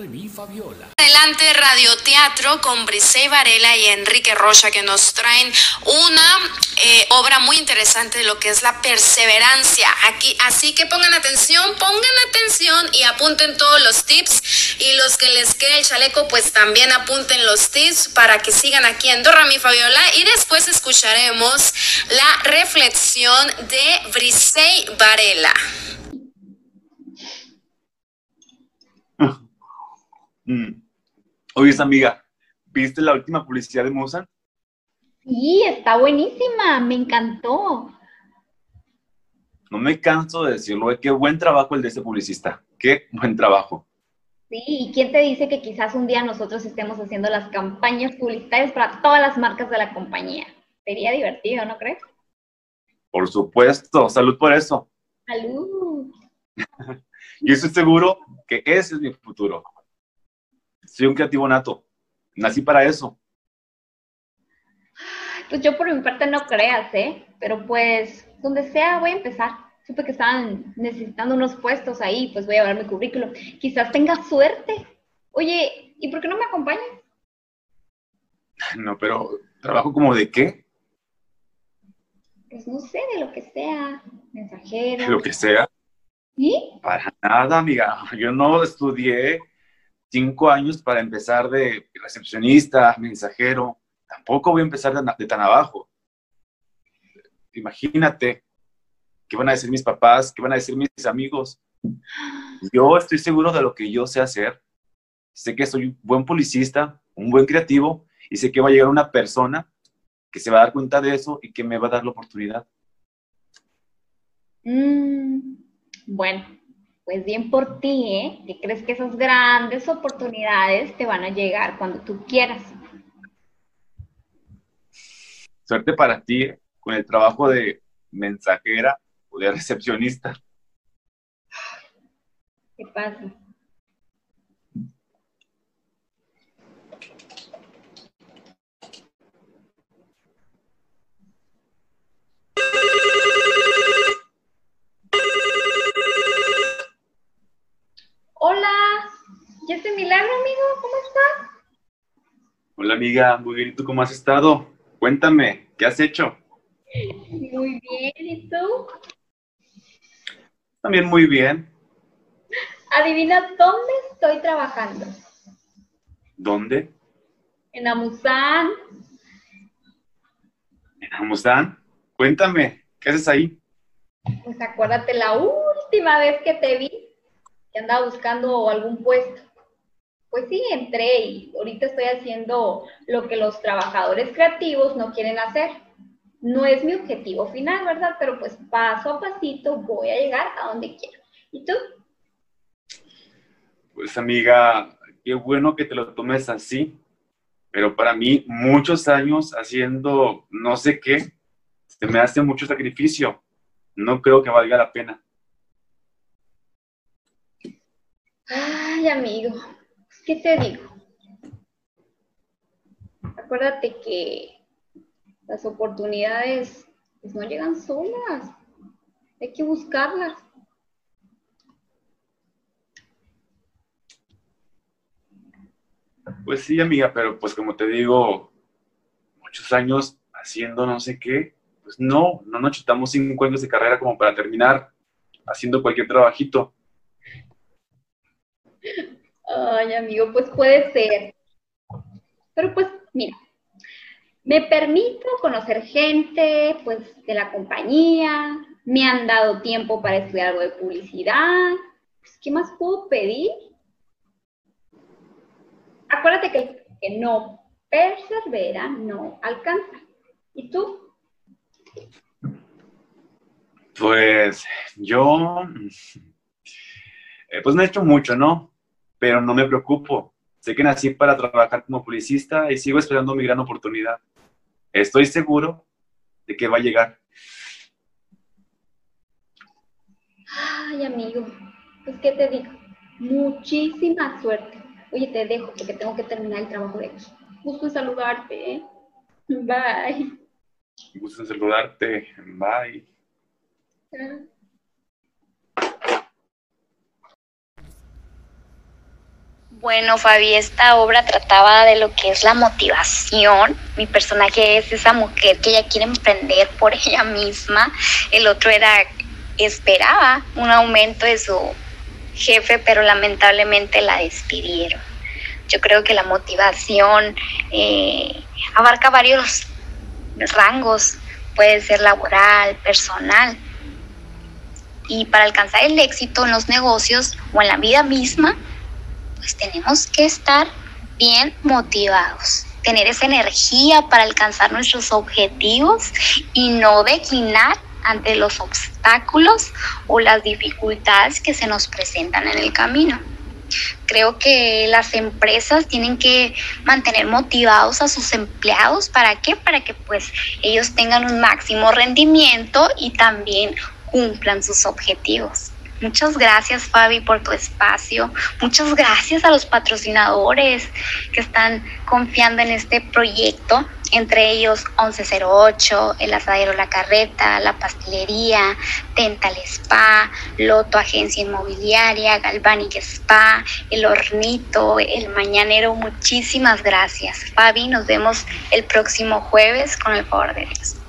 Remy Fabiola. Adelante Radioteatro con Brisey Varela y Enrique Rocha que nos traen una eh, obra muy interesante de lo que es la perseverancia. Aquí, así que pongan atención, pongan atención y apunten todos los tips. Y los que les quede el chaleco, pues también apunten los tips para que sigan aquí en Remy Fabiola. Y después escucharemos la reflexión de Brisey Varela. Mm. Oye, amiga, ¿viste la última publicidad de Musan? Sí, está buenísima, me encantó. No me canso de decirlo, eh, qué buen trabajo el de ese publicista, qué buen trabajo. Sí, ¿y quién te dice que quizás un día nosotros estemos haciendo las campañas publicitarias para todas las marcas de la compañía? Sería divertido, ¿no crees? Por supuesto, salud por eso. Salud. y estoy seguro que ese es mi futuro. Soy un creativo nato. Nací para eso. Pues yo por mi parte no creas, ¿eh? Pero pues, donde sea, voy a empezar. Supe que estaban necesitando unos puestos ahí, pues voy a ver mi currículum. Quizás tenga suerte. Oye, ¿y por qué no me acompañas? No, pero ¿trabajo como de qué? Pues no sé, de lo que sea. Mensajero. De lo que sea. ¿Y? Para nada, amiga. Yo no estudié cinco años para empezar de recepcionista, mensajero. Tampoco voy a empezar de, tan abajo. Imagínate qué van a decir mis papás, qué van a decir mis amigos. Yo estoy seguro de lo que yo sé hacer. Sé que soy un buen publicista, un buen creativo, y sé que va a llegar una persona que se va a dar cuenta de eso y que me va a dar la oportunidad. Mm, bueno, pues bien por ti, ¿eh? Que crees que esas grandes oportunidades te van a llegar cuando tú quieras. Suerte para ti con el trabajo de mensajera o de recepcionista. ¿Qué pasa? Hola, ¿ya este milagro, amigo? ¿Cómo estás? Hola, amiga, muy bien. ¿Y tú cómo has estado? Cuéntame, ¿qué has hecho? Muy bien, ¿y tú? También muy bien. Adivina dónde estoy trabajando. ¿Dónde? En Amusán. ¿En Amusán? Cuéntame, ¿qué haces ahí? Pues acuérdate la última vez que te vi que andaba buscando algún puesto. Pues sí, entré y ahorita estoy haciendo lo que los trabajadores creativos no quieren hacer. No es mi objetivo final, ¿verdad? Pero pues paso a pasito voy a llegar a donde quiero. ¿Y tú? Pues amiga, qué bueno que te lo tomes así, pero para mí muchos años haciendo no sé qué, se me hace mucho sacrificio. No creo que valga la pena. Ay, amigo, ¿qué te digo? Acuérdate que las oportunidades pues, no llegan solas, hay que buscarlas. Pues sí, amiga, pero pues como te digo, muchos años haciendo no sé qué, pues no, no nos chutamos cinco años de carrera como para terminar haciendo cualquier trabajito. Ay, amigo, pues puede ser. Pero pues, mira, me permito conocer gente, pues, de la compañía, me han dado tiempo para estudiar algo de publicidad. Pues, ¿Qué más puedo pedir? Acuérdate que que no persevera no alcanza. ¿Y tú? Pues yo, eh, pues no he hecho mucho, ¿no? Pero no me preocupo. Sé que nací para trabajar como publicista y sigo esperando mi gran oportunidad. Estoy seguro de que va a llegar. Ay, amigo, pues qué te digo, muchísima suerte. Oye, te dejo porque tengo que terminar el trabajo de aquí. Gusto en saludarte, ¿eh? Bye. Gusto en saludarte. Bye. Bueno, Fabi, esta obra trataba de lo que es la motivación. Mi personaje es esa mujer que ella quiere emprender por ella misma. El otro era, esperaba un aumento de su jefe, pero lamentablemente la despidieron. Yo creo que la motivación eh, abarca varios rangos, puede ser laboral, personal. Y para alcanzar el éxito en los negocios o en la vida misma, pues tenemos que estar bien motivados, tener esa energía para alcanzar nuestros objetivos y no declinar ante los obstáculos o las dificultades que se nos presentan en el camino. Creo que las empresas tienen que mantener motivados a sus empleados. ¿Para qué? Para que pues ellos tengan un máximo rendimiento y también cumplan sus objetivos. Muchas gracias Fabi por tu espacio. Muchas gracias a los patrocinadores que están confiando en este proyecto, entre ellos 1108, el asadero La Carreta, la pastelería, Dental Spa, Loto Agencia Inmobiliaria, Galvanic Spa, el Hornito, el Mañanero. Muchísimas gracias. Fabi, nos vemos el próximo jueves con el favor de Dios.